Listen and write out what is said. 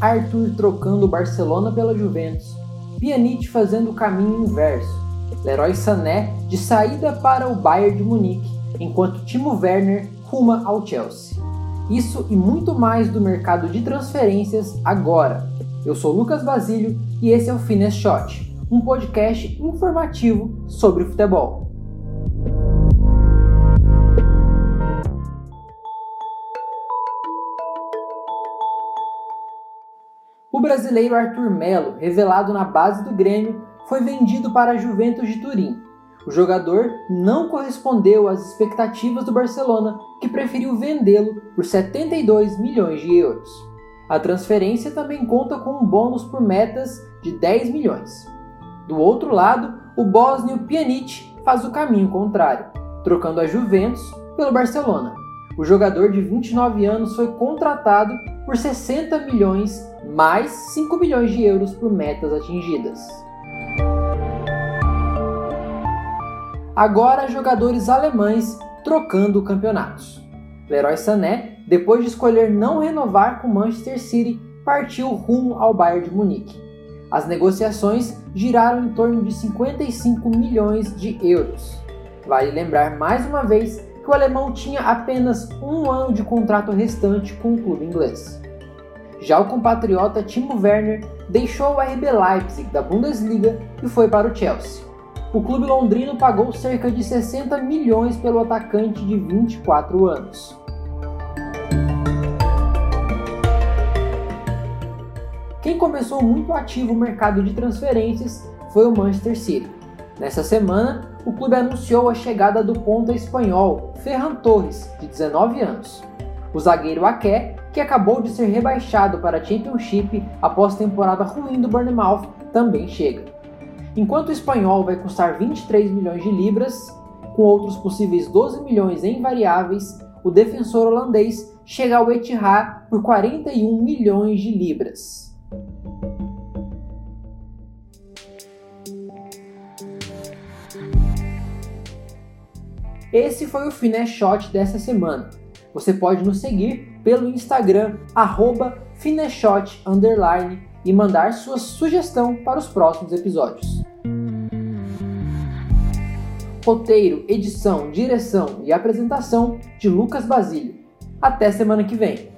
Arthur trocando Barcelona pela Juventus, Pjanic fazendo o caminho inverso, Leroy Sané de saída para o Bayern de Munique, enquanto Timo Werner ruma ao Chelsea. Isso e muito mais do mercado de transferências agora. Eu sou Lucas Basílio e esse é o Fines Shot, um podcast informativo sobre futebol. O brasileiro Arthur Melo, revelado na base do Grêmio, foi vendido para a Juventus de Turim. O jogador não correspondeu às expectativas do Barcelona, que preferiu vendê-lo por 72 milhões de euros. A transferência também conta com um bônus por metas de 10 milhões. Do outro lado, o bósnio Pjanic faz o caminho contrário, trocando a Juventus pelo Barcelona. O jogador de 29 anos foi contratado por 60 milhões mais 5 milhões de euros por metas atingidas. Agora, jogadores alemães trocando campeonatos. Leroy Sané, depois de escolher não renovar com Manchester City, partiu rumo ao Bayern de Munique. As negociações giraram em torno de 55 milhões de euros. Vale lembrar mais uma vez que o alemão tinha apenas um ano de contrato restante com o clube inglês. Já o compatriota Timo Werner deixou o RB Leipzig da Bundesliga e foi para o Chelsea. O clube londrino pagou cerca de 60 milhões pelo atacante de 24 anos. Quem começou muito ativo o mercado de transferências foi o Manchester City. Nessa semana, o clube anunciou a chegada do ponta espanhol Ferran Torres, de 19 anos. O zagueiro Aké que acabou de ser rebaixado para a Championship após temporada ruim do Bournemouth, também chega. Enquanto o espanhol vai custar 23 milhões de libras, com outros possíveis 12 milhões em variáveis, o defensor holandês chega ao Etihad por 41 milhões de libras. Esse foi o Finesse Shot dessa semana. Você pode nos seguir pelo Instagram Fineshot e mandar sua sugestão para os próximos episódios. Roteiro, edição, direção e apresentação de Lucas Basílio. Até semana que vem!